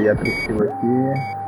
incluir a Priscila aqui.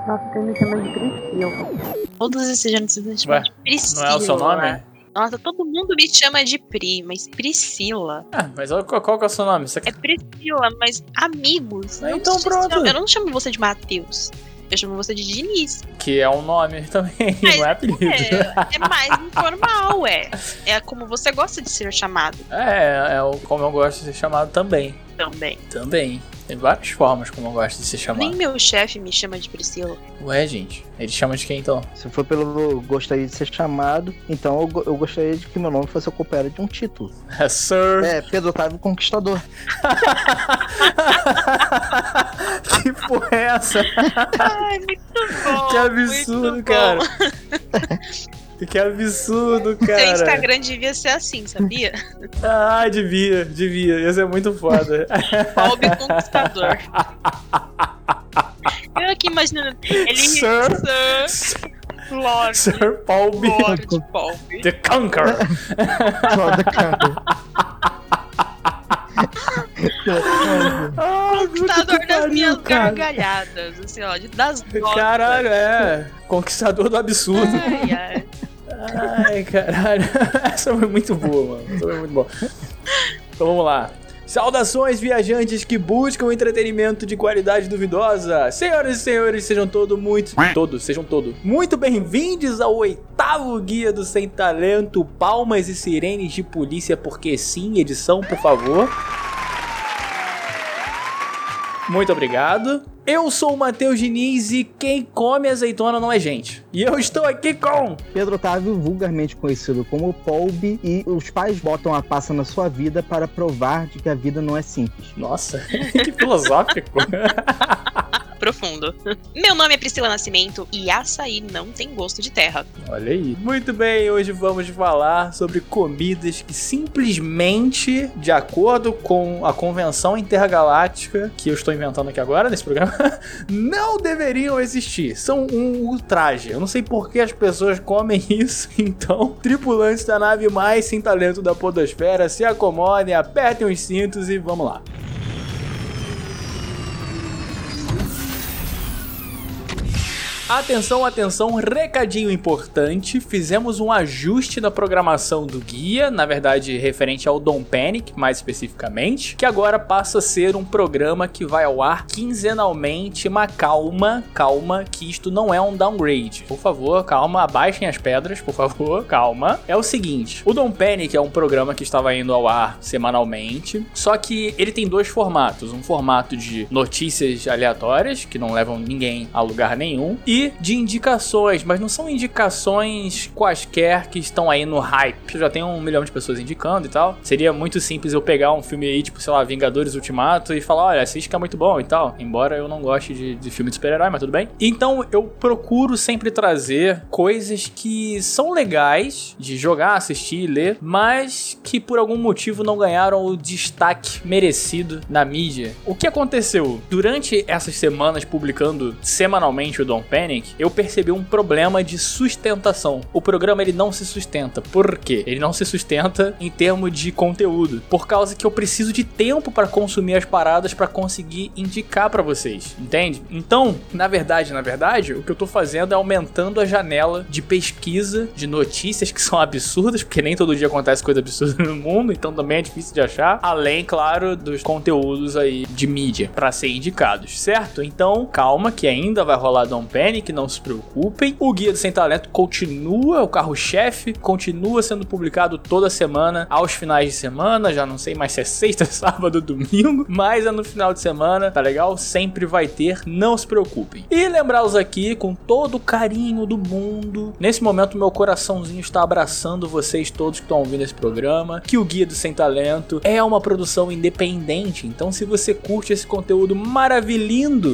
Nossa, tem me chama de Priscila. Todos esses anos me chamam de Priscila. Não é o seu nome? Nossa, todo mundo me chama de Pri, mas Priscila. Ah, mas qual, qual que é o seu nome? Você... É Priscila, mas amigos. Ah, então pronto. eu não chamo você de Matheus. Eu chamo você de Diniz. Que é um nome também, Mas não é apelido. É, é mais informal, é. É como você gosta de ser chamado É, é o, como eu gosto de ser chamado também. Também. Também. Tem várias formas como eu gosto de ser chamado. Nem meu chefe me chama de Priscila. Ué, gente. Ele chama de quem então? Se for pelo gostaria de ser chamado, então eu, eu gostaria de que meu nome fosse acompanhado de um título. É Sir. É, Pedro Otávio Conquistador. que porra é essa? Ai, muito bom. que absurdo, cara. que absurdo, Seu cara. Instagram devia ser assim, sabia? Ah, devia, devia. Ia ser muito foda. Bob Conquistador. Eu aqui imaginando. Ele. Sir. Sir. Lord. Sir Paul B. Lord Bob. The Conqueror. Foda, cara. Ah, Conquistador das pariu, minhas cara. gargalhadas. Assim, ó, das. Caralho, é. Conquistador do absurdo. Ai, ai. Ai, caralho. Essa foi muito boa, mano. Essa foi muito boa. Então vamos lá. Saudações, viajantes que buscam entretenimento de qualidade duvidosa. Senhoras e senhores, sejam todos muito. Todos, sejam todos. Muito bem-vindos ao oitavo guia do Sem Talento. Palmas e sirenes de polícia, porque sim, edição, por favor. Muito obrigado. Eu sou o Matheus Diniz e quem come azeitona não é gente. E eu estou aqui com. Pedro Otávio, vulgarmente conhecido como Polby, e os pais botam a passa na sua vida para provar de que a vida não é simples. Nossa, que filosófico. Profundo. Meu nome é Priscila Nascimento e açaí não tem gosto de terra. Olha aí. Muito bem, hoje vamos falar sobre comidas que simplesmente, de acordo com a convenção intergaláctica que eu estou inventando aqui agora nesse programa, não deveriam existir. São um ultraje. Eu não sei por que as pessoas comem isso. Então, tripulantes da nave mais sem talento da podosfera, se acomodem, apertem os cintos e vamos lá. Atenção, atenção, recadinho importante. Fizemos um ajuste na programação do guia, na verdade, referente ao Dom Panic, mais especificamente, que agora passa a ser um programa que vai ao ar quinzenalmente. Mas calma, calma, que isto não é um downgrade. Por favor, calma, abaixem as pedras, por favor, calma. É o seguinte: o Dom Panic é um programa que estava indo ao ar semanalmente, só que ele tem dois formatos: um formato de notícias aleatórias, que não levam ninguém a lugar nenhum, e de indicações, mas não são indicações quaisquer que estão aí no hype. Já tem um milhão de pessoas indicando e tal. Seria muito simples eu pegar um filme aí, tipo, sei lá, Vingadores Ultimato e falar: olha, assiste que é muito bom e tal. Embora eu não goste de, de filme de super-herói, mas tudo bem. Então eu procuro sempre trazer coisas que são legais de jogar, assistir, ler, mas que por algum motivo não ganharam o destaque merecido na mídia. O que aconteceu? Durante essas semanas publicando semanalmente o Dom Panic, eu percebi um problema de sustentação. O programa ele não se sustenta. Por quê? Ele não se sustenta em termos de conteúdo, por causa que eu preciso de tempo para consumir as paradas para conseguir indicar para vocês, entende? Então, na verdade, na verdade, o que eu tô fazendo é aumentando a janela de pesquisa de notícias que são absurdas, porque nem todo dia acontece coisa absurda no mundo, então também é difícil de achar, além, claro, dos conteúdos aí de mídia para ser indicados, certo? Então, calma que ainda vai rolar Dom Panic, não se preocupem. O Guia do Sem Talento continua, o carro-chefe continua sendo publicado toda semana, aos finais de semana, já não sei mais se é sexta, sábado, domingo, mas é no final de semana, tá legal? Sempre vai ter, não se preocupem. E lembrá-los aqui, com todo o carinho do mundo, nesse momento meu coraçãozinho está abraçando vocês todos que estão ouvindo esse programa, que o Guia do Sem Talento é uma produção independente, então se você curte esse conteúdo maravilhoso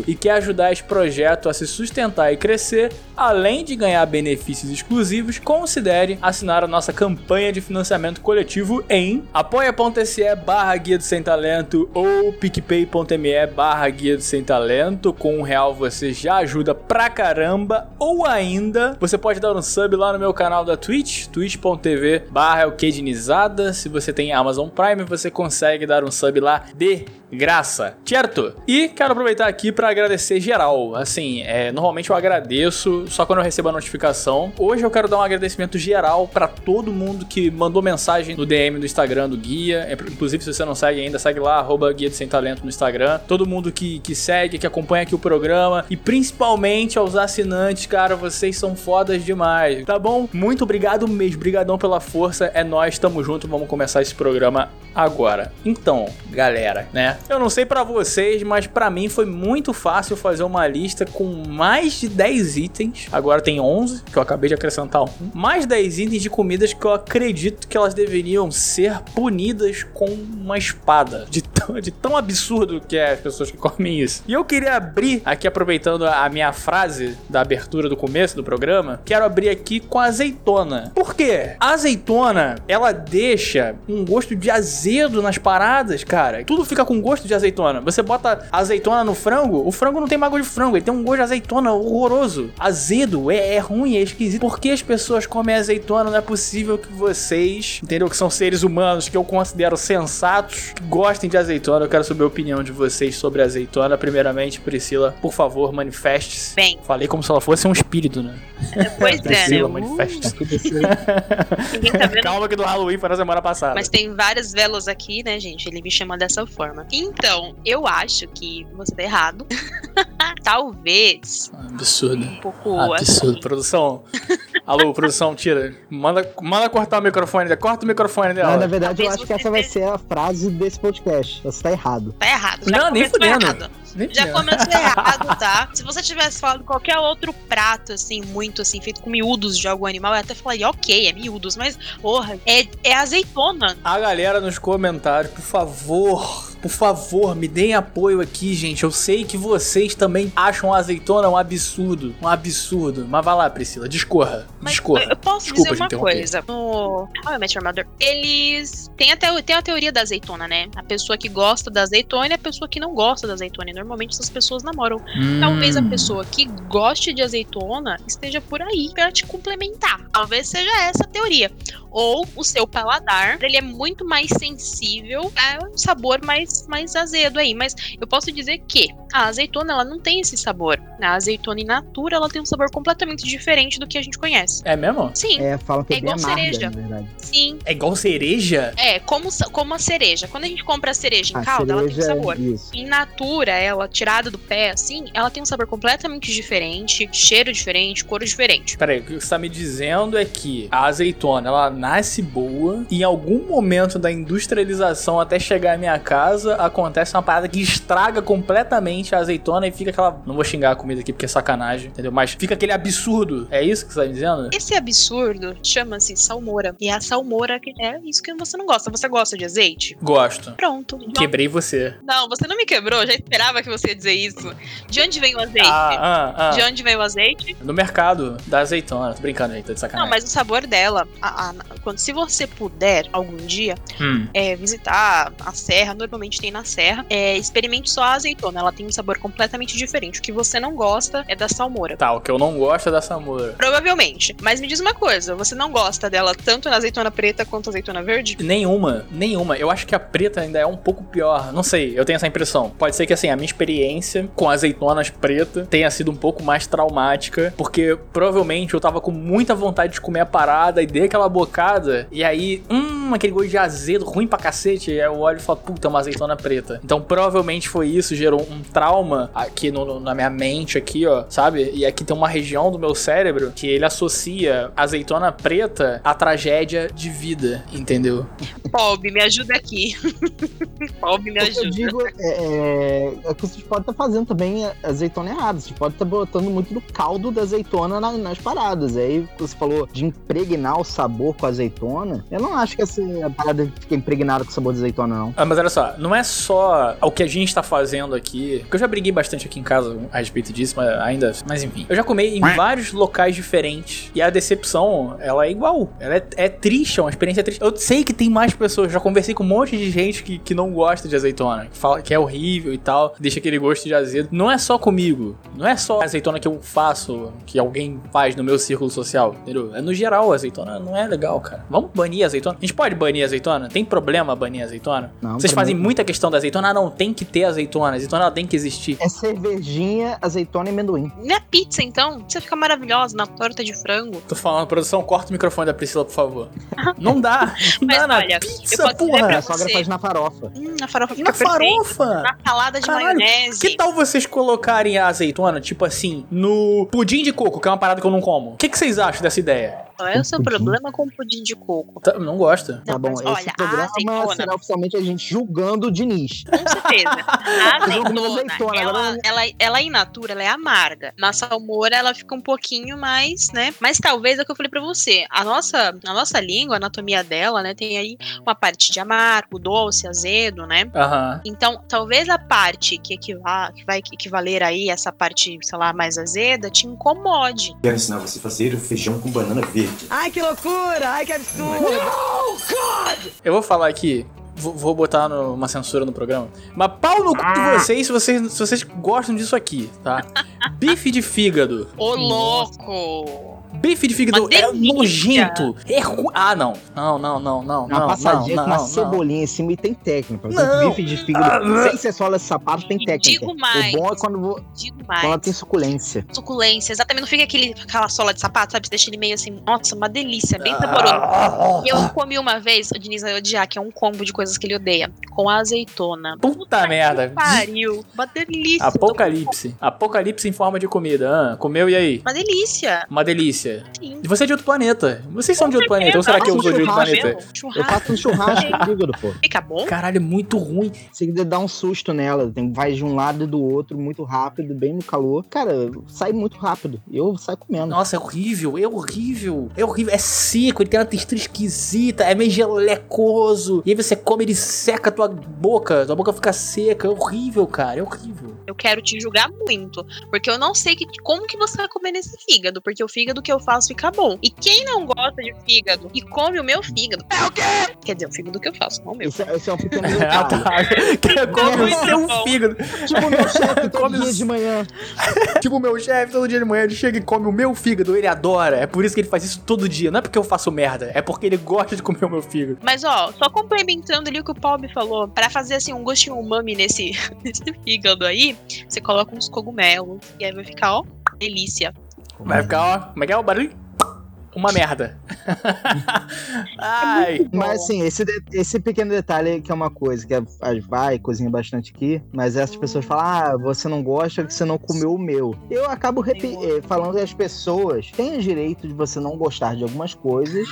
e quer ajudar esse projeto a se sustentar aumentar e crescer, além de ganhar benefícios exclusivos, considere assinar a nossa campanha de financiamento coletivo em apoia.se barra Guia do Sem Talento ou picpay.me barra Guia do Sem Talento. Com um real você já ajuda pra caramba. Ou ainda, você pode dar um sub lá no meu canal da Twitch, twitch.tv barra Se você tem Amazon Prime, você consegue dar um sub lá de graça, certo? E quero aproveitar aqui para agradecer geral. Assim, é, normalmente eu agradeço só quando eu recebo a notificação. Hoje eu quero dar um agradecimento geral para todo mundo que mandou mensagem no DM do Instagram do Guia. É, inclusive, se você não segue ainda, segue lá, arroba Guia de Sem Talento no Instagram. Todo mundo que, que segue, que acompanha aqui o programa. E principalmente aos assinantes, cara, vocês são fodas demais, tá bom? Muito obrigado mesmo, brigadão pela força. É nós, tamo junto, vamos começar esse programa agora. Então, galera, né? Eu não sei para vocês, mas para mim foi muito fácil fazer uma lista com mais de 10 itens. Agora tem 11, que eu acabei de acrescentar um. Mais 10 itens de comidas que eu acredito que elas deveriam ser punidas com uma espada. De tão, de tão absurdo que é as pessoas que comem isso. E eu queria abrir aqui, aproveitando a minha frase da abertura do começo do programa, quero abrir aqui com a azeitona. Por quê? A azeitona, ela deixa um gosto de azedo nas paradas, cara. Tudo fica com gosto de azeitona. Você bota azeitona no frango, o frango não tem gosto de frango, ele tem um gosto de azeitona horroroso. Azedo é, é ruim, é esquisito. Por que as pessoas comem azeitona? Não é possível que vocês, entendeu? Que são seres humanos que eu considero sensatos, que gostem de azeitona. Eu quero saber a opinião de vocês sobre azeitona. Primeiramente, Priscila, por favor, manifeste-se. Bem. Falei como se ela fosse um espírito, né? Pois é, né? Priscila, manifeste-se. Ninguém tá. Calma que do Halloween foi na semana passada. Mas tem várias velas aqui, né, gente? Ele me chama dessa forma. Então, eu acho que você tá errado. Talvez. Absurdo. Um pouco. Absurdo. Produção. Alô, produção, tira. Manda, manda cortar o microfone dela. Corta o microfone dela. Não, na verdade, eu Talvez acho que essa vai ser a frase desse podcast. Você tá errado. Tá errado. Não, nem fudendo. errado. Nem Já começou errado, tá? Se você tivesse falado qualquer outro prato, assim, muito assim, feito com miúdos de algum animal, eu até falaria, ok, é miúdos, mas, porra, é, é azeitona. A galera nos comentários, por favor, por favor, me deem apoio aqui, gente. Eu sei que vocês também acham a azeitona um absurdo. Um absurdo. Mas vai lá, Priscila, discorra. Mas discorra. eu posso Desculpa dizer uma coisa. No How I Met Your Mother, eles têm até tem a teoria da azeitona, né? A pessoa que gosta da azeitona e a pessoa que não gosta da azeitona. Normalmente essas pessoas namoram. Talvez a Hum. pessoa que goste de azeitona esteja por aí pra te complementar. Talvez seja essa a teoria. Ou o seu paladar, ele é muito mais sensível a um sabor mais, mais azedo aí. Mas eu posso dizer que a azeitona, ela não tem esse sabor. A azeitona in natura, ela tem um sabor completamente diferente do que a gente conhece. É mesmo? Sim, É, falam que é, É igual amarga, cereja. na verdade. sim. É igual cereja? É, como, como a cereja. Quando a gente compra a cereja em A calda, ela tem um cereja, sabor. Isso. Em natura, ela tirada do pé, assim, ela tem um sabor completamente diferente, cheiro diferente, cor diferente. Peraí, o que você tá me dizendo é que a azeitona, ela nasce boa e em algum momento da industrialização até chegar à minha casa, acontece uma parada que estraga completamente a azeitona e fica aquela... Não vou xingar a comida aqui porque é sacanagem, entendeu? Mas fica aquele absurdo. É isso que você tá me dizendo? Esse absurdo chama-se salmoura. E é a salmoura que é isso que você não gosta. Você gosta de azeite? Gosto. Pronto. Quebrei você. Não, você não me quebrou, já esperava que você ia dizer isso. De onde vem o azeite? Ah, ah, De ah. onde vem o azeite? No mercado da azeitona. Tô brincando aí, tô de sacanagem. Não, mas o sabor dela, a- a- quando se você puder algum dia Hum. é, visitar a serra, normalmente tem na serra, é, experimente só a azeitona. Ela tem um sabor completamente diferente. O que você não gosta é da salmoura. Tá, o que eu não gosto é da samura. Provavelmente. Mas me diz uma coisa: você não gosta dela tanto na azeitona preta quanto na azeitona verde? Nenhuma, nenhuma. Eu acho que a preta ainda é um pouco pior. Não sei, eu tenho essa impressão. Pode ser que assim, a minha experiência com azeitonas preta tenha sido um pouco mais traumática, porque provavelmente eu tava com muita vontade de comer a parada e dei aquela bocada, e aí, hum, aquele gosto de azedo ruim pra cacete, e aí eu olho e falo, puta, é uma azeitona preta. Então provavelmente foi isso, gerou um trauma aqui no- no- na minha mente, aqui, ó, sabe? E aqui tem uma região do meu cérebro que ele associa azeitona preta à tragédia de vida, entendeu? Pob, me ajuda aqui. Pob, me O que eu ajuda. digo é, é, é que vocês podem estar fazendo também azeitona errada. Vocês podem estar botando muito do caldo da azeitona na- nas paradas. Aí você falou de impregnar o sabor com a azeitona. Eu não acho que a se a parada fica impregnada com sabor de azeitona, não. Ah, mas olha só, não é só o que a gente tá fazendo aqui. Porque eu já briguei bastante aqui em casa a respeito disso, mas ainda. Mas enfim. Eu já comi em vários locais diferentes. E a decepção, ela é igual. Ela é, é triste, é uma experiência triste. Eu sei que tem mais pessoas. Já conversei com um monte de gente que, que não gosta de azeitona. Que fala que é horrível e tal. Deixa aquele gosto de azedo. Não é só comigo. Não é só a azeitona que eu faço, que alguém faz no meu círculo social. Entendeu? É no geral, a azeitona não é legal, cara. Vamos banir a azeitona? A gente pode banir a azeitona? Tem problema banir a azeitona? Não, Vocês fazem mim- muita questão da azeitona. Ah, não, tem que ter azeitona. A azeitona ela tem que existir. É cervejinha, azeitona e amendoim. Minha pizza, então, pizza fica maravilhosa na torta de frango. Tô falando, produção, corta o microfone da Priscila, por favor. Não dá. Não Mas dá na olha, eu pizza, porra. A sogra você. faz na farofa. Hum, a farofa fica Na perfeita. farofa. Na salada de Caralho, maionese. Que tal vocês colocarem a azeitona, tipo assim, no pudim de coco, que é uma parada que eu não como? O que, que vocês acham dessa ideia? Qual é o seu Pudim. problema com pudim de coco? Tá- Não? Tá Não, bom, mas esse olha, programa azeitona- será oficialmente a gente julgando o Diniz. Com certeza. A vou comer azeitona, azeitona, ela, ela, ela in natura, ela é amarga. Na salmoura, ela fica um pouquinho mais, né? Mas talvez é o que eu falei pra você. A nossa, a nossa língua, a anatomia dela, né? Tem aí uma parte de amargo, doce, azedo, né? Aham. Então, talvez a parte que, equiva, que vai equivaler aí, essa parte, sei lá, mais azeda, te incomode. Quero ensinar você a fazer o feijão com banana verde. Ai, que loucura! Ai, que absurdo! Eu vou falar aqui. Vou, vou botar no- uma censura no programa. Mas pau no cu de vocês se vocês, se vocês gostam disso aqui, tá? Bife de fígado. Ô, louco! Bife de fígado é nojento. É ru... Ah, não. Não, não, não, não. Uma não, passadinha não, com uma não, não. cebolinha em cima e tem técnica. Não. Bife de fígado sem ser sola de sapato tem técnica. digo mais. O bom é quando, vo- Digo quando mais. ela tem suculência. Suculência, exatamente. Não fica aquele, aquela sola de sapato, sabe? Você deixa ele meio assim, nossa, uma delícia, bem saboroso. Ah, E eu comi uma vez, o Diniz vai odiar, que é um combo de coisas que ele odeia, com azeitona. Puta merda. Pariu, uma delícia. Apocalipse. Apocalipse em forma de comida. Ah, comeu e aí? Uma delícia. Uma delícia. Sim. E você é de outro planeta. Vocês são de outro planeta. Ou será que eu sou de outro planeta? Eu Churrasco. faço um churrasco fígado, pô. Fica bom? Caralho, é muito ruim. Você dá um susto nela, tem, vai de um lado e do outro, muito rápido, bem no calor. Cara, sai muito rápido. Eu saio comendo. Nossa, é horrível, é horrível. É horrível. É seco, ele tem uma textura esquisita, é meio gelecoso. E aí você come, ele seca a tua boca. Tua boca fica seca. É horrível, cara. É horrível. Eu quero te julgar muito, porque eu não sei que, como que você vai comer nesse fígado, porque o fígado que eu faço fica bom. E quem não gosta de fígado e come o meu fígado, é o quê? Quer dizer, o fígado que eu faço, não o meu. Esse, é- esse é um pequeno Ah, detalhe. tá. Que come o seu bom. fígado. Tipo o meu chefe todo dia de manhã. Tipo, o meu chefe, todo dia de manhã, ele chega e come o meu fígado. Ele adora. É por isso que ele faz isso todo dia. Não é porque eu faço merda. É porque ele gosta de comer o meu fígado. Mas ó, só complementando ali o que o Paulo me falou, pra fazer assim um gostinho umami nesse, nesse fígado aí, você coloca uns cogumelos e aí vai ficar, ó, delícia. Vai ficar, ó. Como é que é o barulho? Uma merda. Ai. Mas assim, esse, de- esse pequeno detalhe que é uma coisa que a, a vai cozinha bastante aqui, mas essas pessoas falam, ah, você não gosta que você não comeu o meu. Eu acabo repi- eh, falando que as pessoas têm o direito de você não gostar de algumas coisas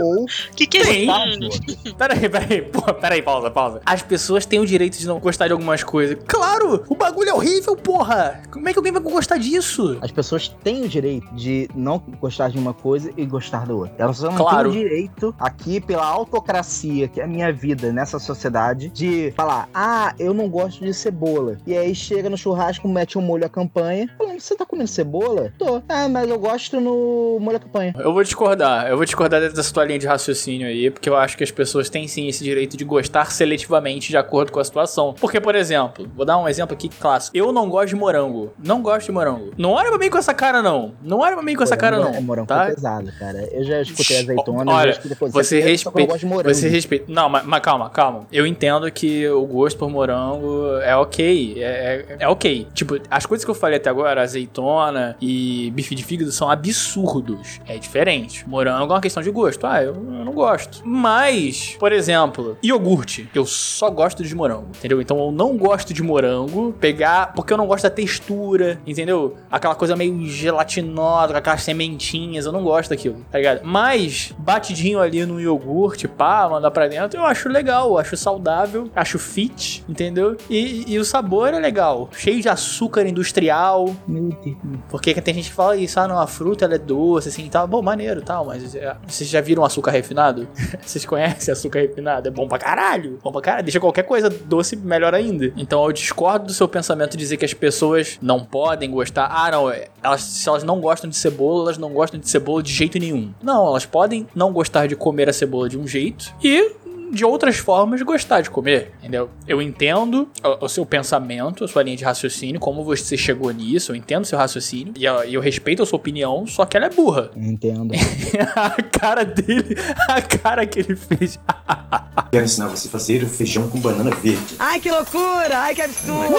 ou Que que é isso? Peraí, peraí, peraí, pausa, pausa. As pessoas têm o direito de não gostar de algumas coisas. Claro! O bagulho é horrível, porra! Como é que alguém vai gostar disso? As pessoas têm o direito de não gostar de uma coisa e gostar da outra. Elas não Claro. têm o direito, aqui, pela autocracia, que é a minha vida nessa sociedade, de falar: ah, eu não gosto de cebola. E aí chega no churrasco, mete um molho à campanha, falando: você tá comendo cebola? Tô. Ah, mas eu gosto no molho à campanha. Eu vou discordar, eu vou discordar dessa tua linha de raciocínio aí, porque eu acho que as pessoas têm sim esse direito de gostar seletivamente de acordo com a situação. Porque, por exemplo, vou dar um exemplo aqui clássico. Eu não gosto de morango. Não gosto de morango. Não olha pra mim com essa cara, não. Não olha pra mim com essa cara, não. É morango tá? pesado, cara. Eu já escutei azeitona, Olha, já escutei. Você eu respeita. gosto de morango. Você respeita. Não, mas, mas calma, calma. Eu entendo que o gosto por morango é ok. É, é, é ok. Tipo, as coisas que eu falei até agora, azeitona e bife de fígado, são absurdos. É diferente. Morango é uma questão de gosto. Ah, eu, eu não gosto. Mas, por exemplo, iogurte. Eu só gosto de morango, entendeu? Então eu não gosto de morango pegar porque eu não gosto da textura, entendeu? Aquela coisa meio gelatinosa, com aquelas sementinhas. Eu não gosto daquilo, tá ligado? Mas, batidinho ali no iogurte, pá, mandar pra dentro, eu acho legal, eu acho saudável, acho fit, entendeu? E, e o sabor é legal. Cheio de açúcar industrial. Meu Deus. Porque tem gente que fala isso, ah não, a fruta ela é doce, assim e tal. Bom, maneiro tal, mas é, vocês já viram açúcar refinado? Vocês conhecem açúcar refinado? É bom pra caralho. Bom pra caralho. Deixa qualquer coisa doce melhor ainda. Então eu discordo do seu pensamento de dizer que as pessoas não podem gostar. Ah, não. Elas, se elas não gostam de cebola, elas não gostam de cebola de jeito nenhum. Não, elas podem não gostar de comer a cebola de um jeito e de outras formas gostar de comer, entendeu? Eu entendo o, o seu pensamento, a sua linha de raciocínio, como você chegou nisso, eu entendo o seu raciocínio e eu, eu respeito a sua opinião, só que ela é burra. Entendo. a cara dele, a cara que ele fez. Quero ensinar você a fazer o feijão com banana verde. Ai, que loucura! Ai, que absurdo!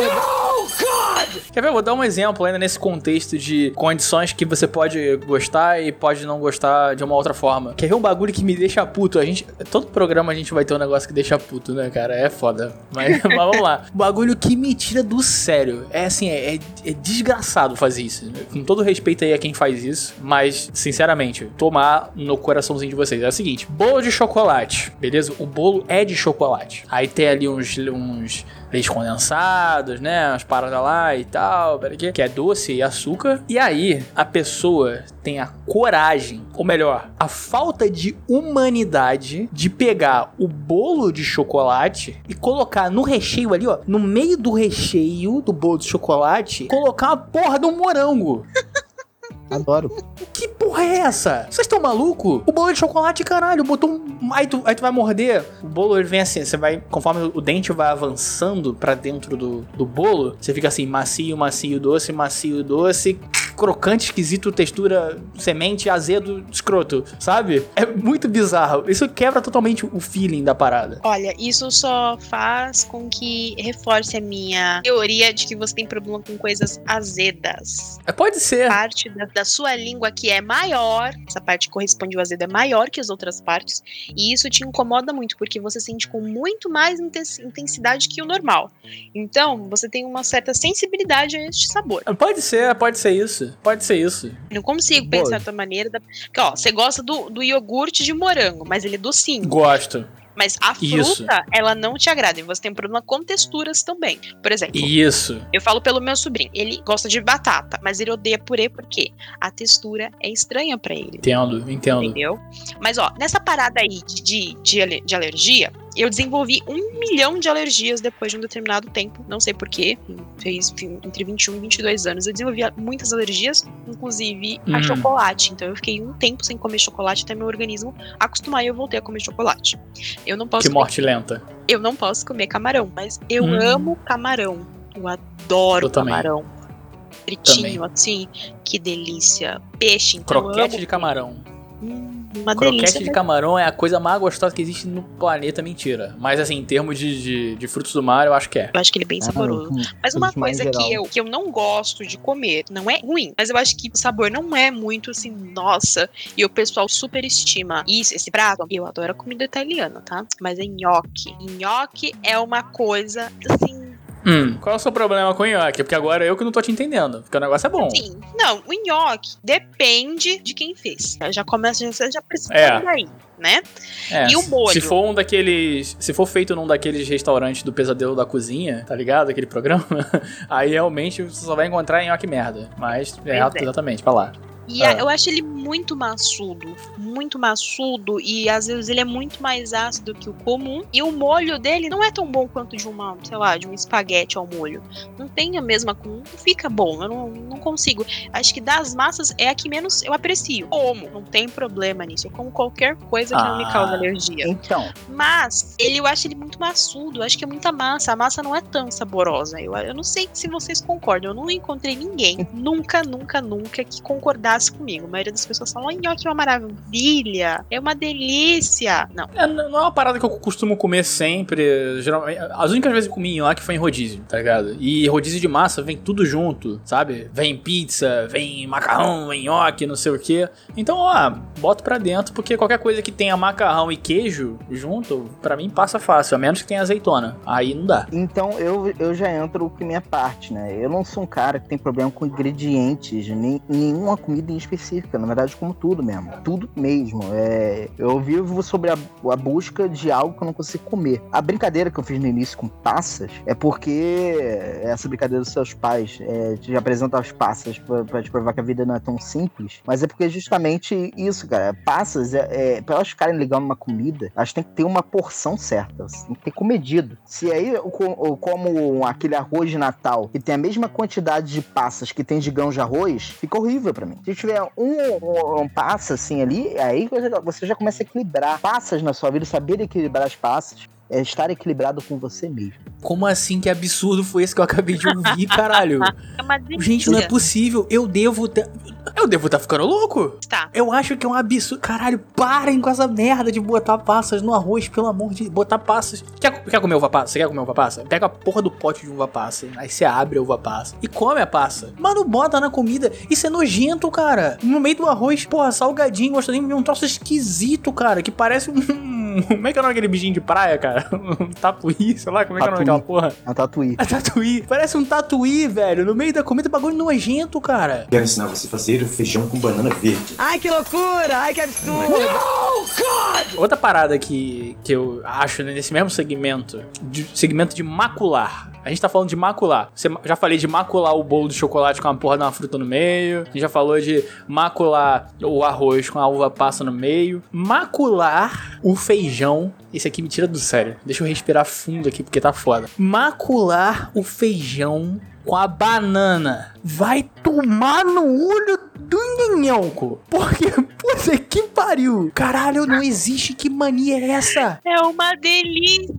Quer ver? Eu vou dar um exemplo ainda nesse contexto de condições que você pode gostar e pode não gostar de uma outra forma. Quer ver um bagulho que me deixa puto? A gente, todo programa a gente vai ter um negócio que deixa puto, né, cara? É foda. Mas, mas vamos lá. O bagulho que me tira do sério. É assim, é, é, é desgraçado fazer isso. Com todo respeito aí a quem faz isso, mas, sinceramente, tomar no coraçãozinho de vocês. É o seguinte: bolo de chocolate, beleza? O bolo é de chocolate. Aí tem ali uns, uns leite condensados, né? Umas paradas lá e tal, pera aqui, que é doce e açúcar. E aí a pessoa tem a coragem, ou melhor, a falta de humanidade de pegar o bolo de chocolate e colocar no recheio ali, ó, no meio do recheio do bolo de chocolate, colocar uma porra de um morango. Adoro. Que porra é essa? Vocês estão maluco? O bolo de chocolate, caralho, botou um. Aí tu, aí tu vai morder. O bolo ele vem assim, você vai. Conforme o dente vai avançando pra dentro do, do bolo, você fica assim, macio, macio, doce, macio, doce crocante, esquisito, textura, semente, azedo, escroto, sabe? É muito bizarro. Isso quebra totalmente o feeling da parada. Olha, isso só faz com que reforce a minha teoria de que você tem problema com coisas azedas. É, pode ser. Parte da, da sua língua que é maior, essa parte que corresponde ao azedo é maior que as outras partes, e isso te incomoda muito, porque você sente com muito mais inten- intensidade que o normal. Então, você tem uma certa sensibilidade a este sabor. Pode ser, pode ser isso. Pode ser isso. Não consigo Boa. pensar de outra maneira. Da... Porque, ó, você gosta do, do iogurte de morango, mas ele é docinho. Gosto. Mas a Isso. fruta, ela não te agrada. E você tem um problema com texturas também. Por exemplo, Isso. eu falo pelo meu sobrinho. Ele gosta de batata, mas ele odeia purê porque a textura é estranha pra ele. Entendo, entendo. Entendeu? Mas, ó, nessa parada aí de, de, de alergia, eu desenvolvi um milhão de alergias depois de um determinado tempo. Não sei porquê. Fez entre 21 e 22 anos. Eu desenvolvi muitas alergias, inclusive a Hum. chocolate. Então eu fiquei um tempo sem comer chocolate até meu organismo acostumar e eu voltei a comer chocolate. Eu não posso Que comer, morte lenta. eu não posso comer camarão, mas eu Hum. amo camarão. Eu adoro Eu também. camarão. Fritinho, assim, que delícia. Peixe, então Croquete de camarão. Hum, uma delícia. Croquete de camarão é a coisa mais gostosa que existe no planeta, mentira. Mas assim, em termos de, de, de frutos do mar, eu acho que é. Eu acho que ele é bem saboroso. Ah, Mas uma coisa que eu, que eu não gosto de comer, não é ruim, mas eu acho que o sabor não é muito assim, nossa, e o pessoal super estima isso, esse prato. Eu adoro a comida italiana, tá? Mas é nhoque. Nhoque é uma coisa, assim, Hum, qual é o seu problema com o nhoque? Porque agora eu que não tô te entendendo. Porque o negócio é bom. Sim, não, o nhoque depende de quem fez. Já começa, já, já precisa É. daí, né? É, E o molho? Se for um daqueles. Se for feito num daqueles restaurantes do pesadelo da cozinha, tá ligado? Aquele programa, aí realmente você só vai encontrar nhoque merda. Mas é, é. exatamente, pra lá. E Ah. eu acho ele muito maçudo, muito maçudo e às vezes ele é muito mais ácido que o comum. E o molho dele não é tão bom quanto de uma, sei lá, de um espaguete ao molho. Não tem a mesma, não fica bom. Eu não, não consigo. Acho que das massas é a que menos eu aprecio. Como, não tem problema nisso. Eu como qualquer coisa que não me Ah. causa alergia. Então, Mas ele eu acho ele muito maçudo. Eu acho que é muita massa. A massa não é tão saborosa. Eu, eu não sei se vocês concordam. Eu não encontrei ninguém, nunca, nunca, nunca, que concordasse comigo. A maioria das pessoas falam: nhoque é uma maravilha, é uma delícia. Não. É, não é uma parada que eu costumo comer sempre. Geralmente, as únicas vezes que eu comi nhoque foi em rodízio, tá ligado? E rodízio de massa vem tudo junto, sabe? Vem pizza, vem macarrão, vem nhoque, não sei o quê. Então, ó, boto pra dentro, porque qualquer coisa que tenha macarrão e queijo junto, pra mim passa fácil, a menos que tenha azeitona. Aí não dá. então eu, eu já entro com minha parte, né? Eu não sou um cara que tem problema com ingredientes, nem nenhuma comida em específica, na verdade, como tudo mesmo. Tudo mesmo. É, eu vivo sobre a, a busca de algo que eu não consigo comer. A brincadeira que eu fiz no início com passas é porque essa brincadeira dos seus pais é, te apresentar as passas pra te provar que a vida não é tão simples, mas é porque justamente isso, cara. Passas, é, é, pra elas ficarem ligando uma comida, elas têm que ter uma porção certa, têm que ter comedido. Se aí, eu eu como aquele arroz de Natal que tem a mesma quantidade de passas que tem de grãos de arroz, fica horrível pra mim. Se tiver um, um, um passa assim ali, aí você já- você já começa a equilibrar passas na sua vida, saber equilibrar as passas. É estar equilibrado com você mesmo. Como assim? Que absurdo foi esse que eu acabei de ouvir, caralho? É. Gente, não é possível. Eu devo ter. Eu devo estar ficando louco. Tá. Eu acho que é um absurdo. Caralho, parem com essa merda de botar passas no arroz, pelo amor de botar passas. Quer, quer comer uva passa? Você quer comer uva passa? Pega a porra do pote de uva passa. Aí você abre a uva passa e come a passa. Mano, bota na comida. Isso é nojento, cara. No meio do arroz, porra, salgadinho, gostadinho, um troço esquisito, cara. Que parece um. Como é que é o nome daquele bichinho de praia, cara? Um tatuí, sei lá, como é que é o nome daquela porra? É um tatuí. A tatuí. Parece um tatuí, velho. No meio da comida, bagulho nojento, cara. Quero ensinar você a fazer feijão com banana verde. Ai, que loucura! Ai, que absurdo! Outra parada que, que eu acho né, nesse mesmo segmento, de, segmento de macular. A gente tá falando de macular. Você, já falei de macular o bolo de chocolate com uma porra de uma fruta no meio. A gente já falou de macular o arroz com a uva passa no meio. Macular o feijão. Esse aqui me tira do sério. Deixa eu respirar fundo aqui porque tá foda. Macular o feijão com a banana. Vai tomar no olho ninhonco. Porque, puta que pariu. Caralho, não existe. Que mania é essa? É uma delícia!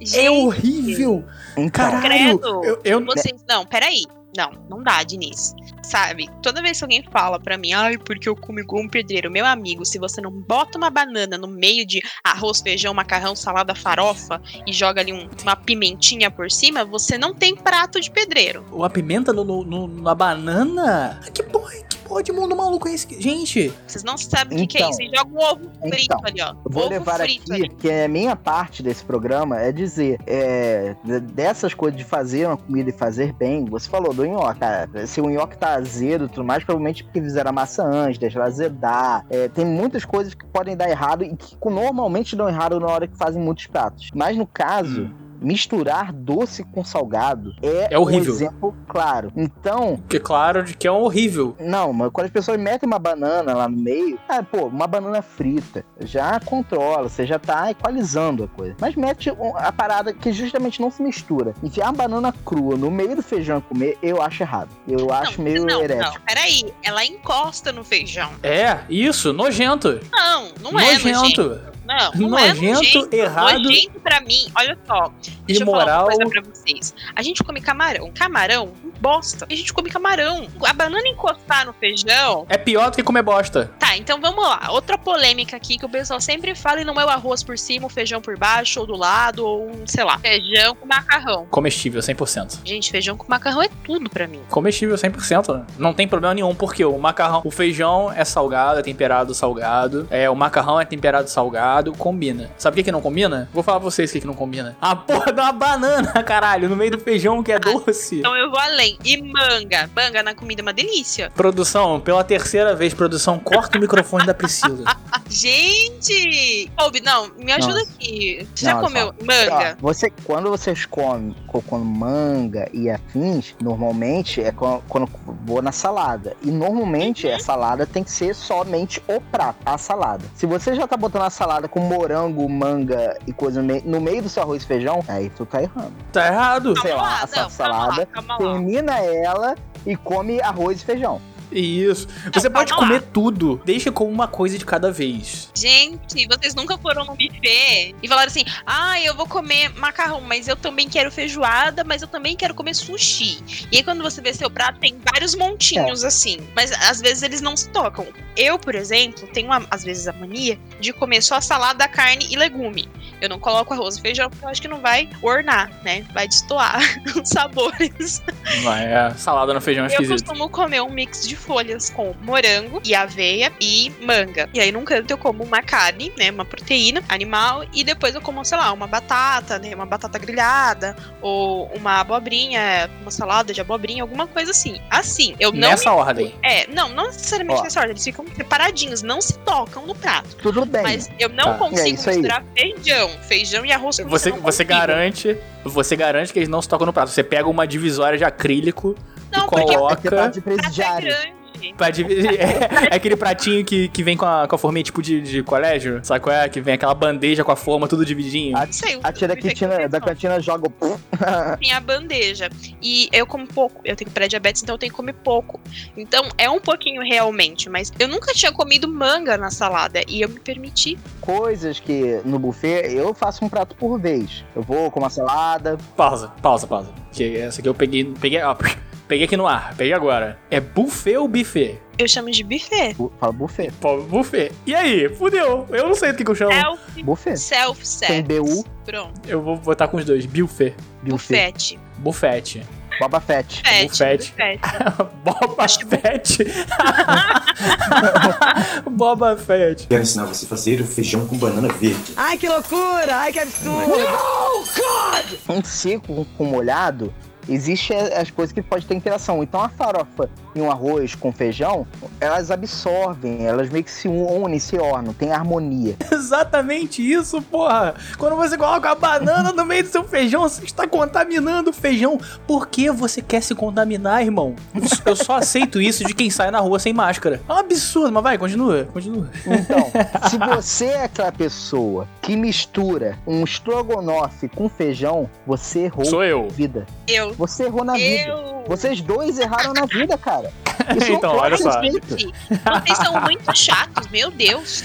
É Gente, horrível. Então, Caralho. credo. Eu, eu- Vocês. Não, peraí. Não, não dá, Diniz. Sabe? Toda vez que alguém fala pra mim, ai, porque eu comi igual um pedreiro, meu amigo, se você não bota uma banana no meio de arroz, feijão, macarrão, salada, farofa e joga ali um- uma pimentinha por cima, você não tem prato de pedreiro. a pimenta no, no- no- na banana? Que porra, que porra de mundo maluco é esse? Gente, Vocês não sabem o que, que é Então. isso. E joga um ovo frito Então, ali, ó. Vou ovo levar frito aqui, ali. que é a minha parte desse programa, é dizer, é, de- dessas coisas de fazer uma comida e fazer bem, você falou do nhoque, cara, se o nhoque tá azedo e tudo mais, provavelmente porque fizeram a massa antes, deixaram azedar, é, tem muitas coisas que podem dar errado e que normalmente dão errado na hora que fazem muitos pratos. Mas no caso... Misturar doce com salgado é, É horrível. um exemplo claro. Então, que claro de que é horrível. não, mas quando as pessoas metem uma banana lá no meio, ah, pô, uma banana frita, já controla, você já tá equalizando a coisa. Mas mete um- a parada que justamente não se mistura. Enfiar uma banana crua no meio do feijão e comer, eu acho errado. Eu acho não, meio não, herético. não, peraí. Ela encosta no feijão. É, isso, nojento. Não, não é nojento. nojento. Não, não é Nojento, nojento. errado. Nojento pra mim, olha só. Deixa eu falar Imoral. uma coisa pra vocês. A gente come camarão. Camarão, bosta. A gente come camarão. A banana encostar no feijão. É pior do que comer bosta. Tá, então vamos lá. Outra polêmica aqui que o pessoal sempre fala e não é o arroz por cima, o feijão por baixo, ou do lado, ou um, sei lá. Feijão com macarrão. Comestível 100%. Gente, feijão com macarrão é tudo pra mim. Comestível 100%. né? Não tem problema nenhum, porque o macarrão, o feijão é salgado, é temperado salgado. É, o macarrão é temperado salgado, combina. Sabe o que que não combina? Vou falar pra vocês o que que não combina. A porra da banana, caralho, no meio do feijão que é doce. Então eu vou além. E manga. Manga na comida é uma delícia. Produção, pela terceira vez, produção, corta o microfone da Priscila. Gente! Ouve, não, me ajuda Nossa. aqui. Você já Não, comeu Ó, manga? você, quando vocês comem colocando manga e afins, normalmente é quando vou na salada. E normalmente Uhum. a salada tem que ser somente o prato, a salada. Se você já tá botando a salada com morango, manga e coisa no meio, no meio do seu arroz e feijão, aí tu tá errando. Tá errado. sei Calma lá, lá, essa calma salada, lá, calma lá. Termina ela e come arroz e feijão. Isso. Você pode lá. comer tudo. Deixa como uma coisa de cada vez. Gente, vocês nunca foram no buffet e falaram assim: ah, eu vou comer macarrão, mas eu também quero feijoada, mas eu também quero comer sushi. E aí, quando você vê seu prato, tem vários montinhos assim. Mas às vezes eles não se tocam. Eu, por exemplo, tenho uma- às vezes a mania de comer só salada, carne e legume. Eu não coloco arroz e feijão porque eu acho que não vai ornar, né? Vai destoar os sabores. Vai, é, salada no feijão é Eu esquisito. costumo comer um mix de folhas com morango e aveia e manga. E aí, num canto, eu como uma carne, né? Uma proteína animal. E depois eu como, sei lá, uma batata, né? Uma batata grelhada. Ou uma abobrinha, uma salada de abobrinha, alguma coisa assim. Assim, eu não. Nessa ordem. É, não, não necessariamente Ó. nessa ordem. Eles ficam separadinhos, não se tocam no prato. Tudo bem. Mas eu não Tá. É consigo aí. misturar feijão. Feijão e arroz com Você, você consigo. garante. Você garante que eles não se tocam no prato. Você pega uma divisória de acrílico Não, porque É coloca. que é de é presidiário. Pra dividir. É, é aquele pratinho que, que vem com a, com a forminha tipo de, de colégio. Sabe qual é? Que vem aquela bandeja com a forma, tudo divididinho. A, Não sei, a tia da sei cantina, da cantina joga. o- tem a bandeja. E eu como pouco. Eu tenho pré-diabetes, então eu tenho que comer pouco. Então é um pouquinho realmente. Mas eu nunca tinha comido manga na salada. E eu me permiti. Coisas que no buffet eu faço um prato por vez. Eu vou com uma salada. Pausa, pausa, pausa. Que essa aqui eu peguei. Peguei, ó, peguei aqui no ar, peguei agora. É buffet ou buffet? Eu chamo de buffet. bu- Fala buffet. Pô, buffet. E aí? Fudeu. Eu não sei do que, que eu chamo. Self, Buffet. self-service. Tem BU. Pronto. Eu vou botar com os dois. Buffet. Buffet. Buffet. Buffet. Boba Fett. Buffet. Boba Fett. Boba Fett. Quero ensinar você a fazer o feijão com banana verde. Ai, que loucura! Ai, que absurdo! Um seco com molhado, existe as coisas que pode ter interação. Então a farofa um arroz com feijão, elas absorvem, elas meio que se unem, se ornam, tem harmonia. Exatamente isso, porra. Quando você coloca a banana no meio do seu feijão, você está contaminando o feijão. Por que você quer se contaminar, irmão? Eu só aceito isso de quem sai na rua sem máscara. É um absurdo, mas vai, continua, continua. Então, se você é aquela pessoa que mistura um estrogonofe com feijão, você errou Sou eu. na vida. Eu. Você errou na vida. Eu. Vocês dois erraram na vida, cara. Isso Então, olha só. Gente, Vocês são muito chatos, meu Deus.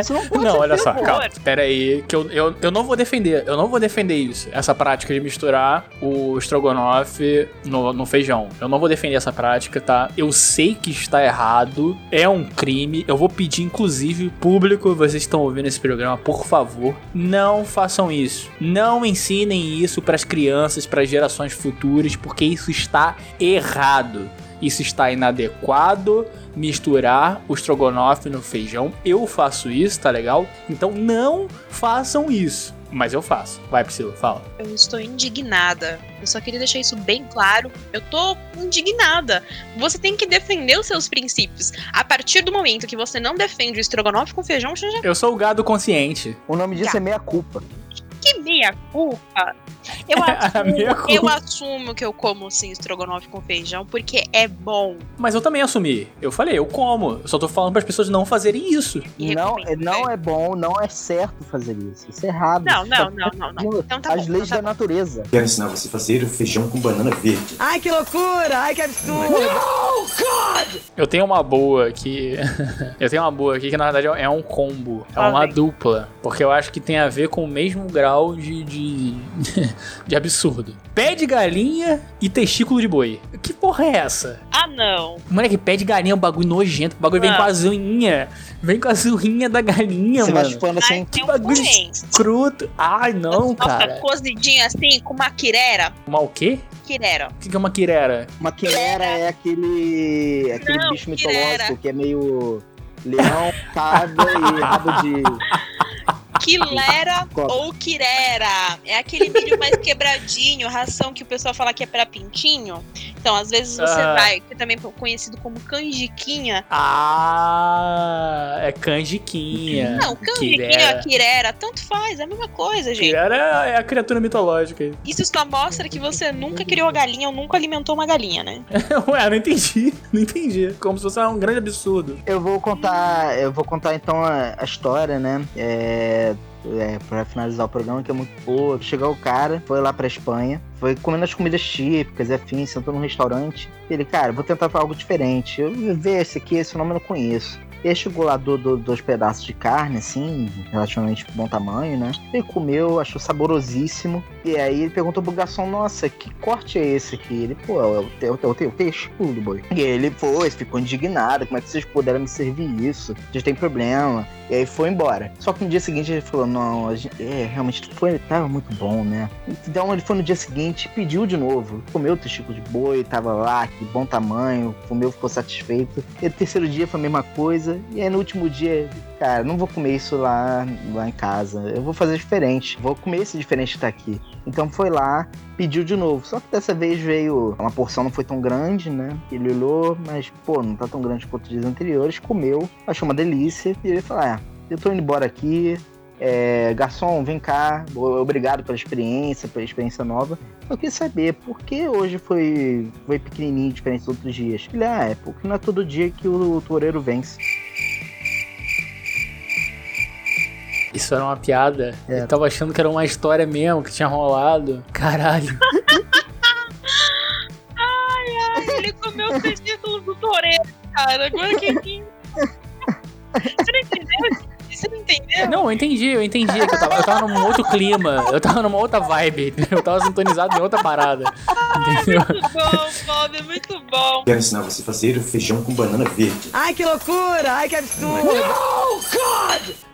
Isso não pode Não, olha só, favor. calma. Pera aí, que eu, eu, eu não vou defender, eu não vou defender isso. Essa prática de misturar o estrogonofe no, no feijão. Eu não vou defender essa prática, tá? Eu sei que está errado, é um crime. Eu vou pedir, inclusive, público, vocês estão ouvindo esse programa, por favor, não façam isso. Não ensinem isso para as crianças, para as gerações futuras, porque isso está errado. Isso está inadequado misturar o estrogonofe no feijão. Eu faço isso, tá legal? Então não façam isso. Mas eu faço. Vai, Priscila, fala. Eu estou indignada. Eu só queria deixar isso bem claro. Eu tô indignada. Você tem que defender os seus princípios. A partir do momento que você não defende o estrogonofe com feijão, você já Eu sou o gado consciente. O nome disso é meia culpa. Que meia culpa. Eu meia assumo, eu assumo que eu como sim estrogonofe com feijão porque é bom. Mas eu também assumi. Eu falei, eu como. Eu só tô falando para as pessoas não fazerem isso. E Não, não né? é bom, não é certo fazer isso. Isso é errado. Não, não, tá não, não, não. Então tá As bom, leis então tá da natureza. Quero ensinar você a fazer o feijão com banana verde. Ai, que loucura! Ai, que absurdo! Eu tenho uma boa que. eu tenho uma boa aqui que na verdade é um combo. É uma dupla. Porque eu acho que tem a ver com o mesmo grau de. de, de absurdo. Pé de galinha e testículo de boi. Que porra é essa? Ah, não. Moleque, pé de galinha é um bagulho nojento. O bagulho vem Não. com a zurrinha. Vem com a zurrinha da galinha, Você vai mano. chupando Ai, assim. tem um bagulho porém. escroto. Ai, não, Nossa, cara. cozidinha assim, com uma quirera. Uma o quê? Quirera. O que que é uma quirera? Uma quilera é aquele. aquele Não, bicho mitológico que é meio. Leão, cabra e rabo de. Quilera Copa. ou quirera. É aquele milho mais quebradinho, ração que o pessoal fala que é pra pintinho. Então, às vezes você Ah. vai, que também é conhecido como canjiquinha. Ah, é canjiquinha. Não, canjiquinha, Quirera. quirera, tanto faz, é a mesma coisa, gente. Quirera é a criatura mitológica. Isso só mostra que você nunca criou galinha ou nunca alimentou uma galinha, né? Ué, não entendi. Não entendi. Como se fosse um grande absurdo. Eu vou contar. Eu vou contar então a, a história, né? É. É, pra finalizar o programa, que é muito boa. Chegou o cara, foi lá pra Espanha, foi comendo as comidas típicas e afins, sentou num restaurante. Ele, cara, vou tentar algo diferente. Eu ver esse aqui, esse nome eu não conheço. E chegou lá do, do- dois pedaços de carne, assim, relativamente bom tamanho, né? Ele comeu, achou saborosíssimo. E aí ele perguntou pro garçom, nossa, que corte é esse aqui? Ele, pô, é o teu, teu, teu testículo do boi. E ele foi, ficou indignado, como é que vocês puderam me servir isso? Vocês têm problema. E aí foi embora. Só que no dia seguinte ele falou, não, gente, é, realmente foi, tava muito bom, né? Então ele foi no dia seguinte e pediu de novo. Comeu o testículo de boi, tava lá, que bom tamanho, comeu, ficou satisfeito. E no terceiro dia foi a mesma coisa. E aí no último dia, cara, não vou comer isso lá, lá em casa. Eu vou fazer diferente. Vou comer esse diferente que tá aqui. Então foi lá, pediu de novo. Só que dessa vez veio. Uma porção não foi tão grande, né? Ele olhou, mas, pô, não tá tão grande quanto os dias anteriores. Comeu, achou uma delícia. E ele falou: ah, eu tô indo embora aqui. É, garçom, vem cá. Obrigado pela experiência, pela experiência nova. Eu queria saber por que hoje foi, foi pequenininho, diferente dos outros dias. Ele, ah, é porque não é todo dia que o toureiro vence. Isso era uma piada. É. Eu tava achando que era uma história mesmo, que tinha rolado. Caralho. Ele comeu os testículos do toureiro, cara. Agora que. entendeu? Você não entendeu? Não, eu entendi, eu entendi. é Eu tava, eu tava num outro clima, eu tava numa outra vibe, eu tava sintonizado em outra parada. Entendeu? Muito bom, Bob, é muito bom. Quero ensinar você a fazer feijão com banana verde. Ai, que loucura! Ai, que absurdo!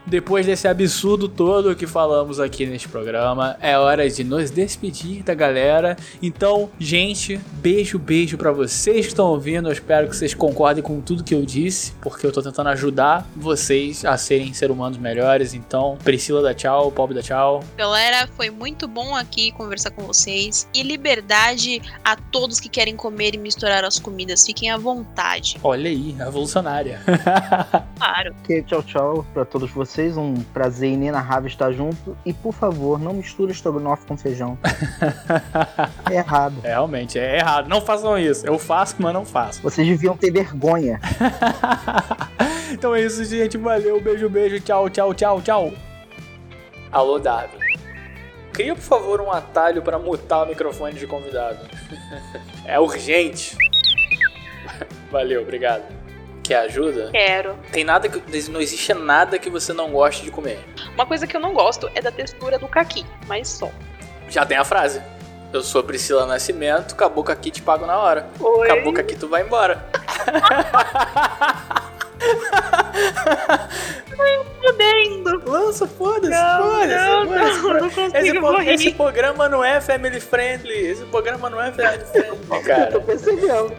Depois desse absurdo todo que falamos aqui neste programa, é hora de nos despedir da galera. Então, gente, beijo, beijo pra vocês que estão ouvindo. Eu espero que vocês concordem com tudo que eu disse, porque eu tô tentando ajudar vocês a serem seres humanos melhores. Então, Priscila dá tchau, Bob dá tchau. Galera, foi muito bom aqui conversar com vocês. E liberdade a todos que querem comer e misturar as comidas. Fiquem à vontade. Olha aí, revolucionária. Claro. Ok, tchau, tchau pra todos vocês. Um prazer inenarrável estar junto. E por favor, não misture estrogonofe com feijão. É errado. Realmente, é errado. Não façam isso. Eu faço, mas não faço. Vocês deviam ter vergonha. então é isso, gente. Valeu, beijo, beijo. Tchau, tchau, tchau, tchau. Alô, Davi. Cria, por favor, um atalho para mutar o microfone de convidado. é urgente. Valeu, obrigado. Quer ajuda? Quero. Tem nada que. Não existe nada que você não goste de comer. Uma coisa que eu não gosto é da textura do caqui, mas só. Já tem a frase. Eu sou Priscila Nascimento, acabou com aqui, te pago na hora. Oi. Acabou com aqui, tu vai embora. Fudendo. Lança, foda-se, Não, foda-se. não, foda-se, não, não Esse, consigo rir. esse programa não é family friendly. Esse programa não é family friendly, Eu tô cara. percebendo.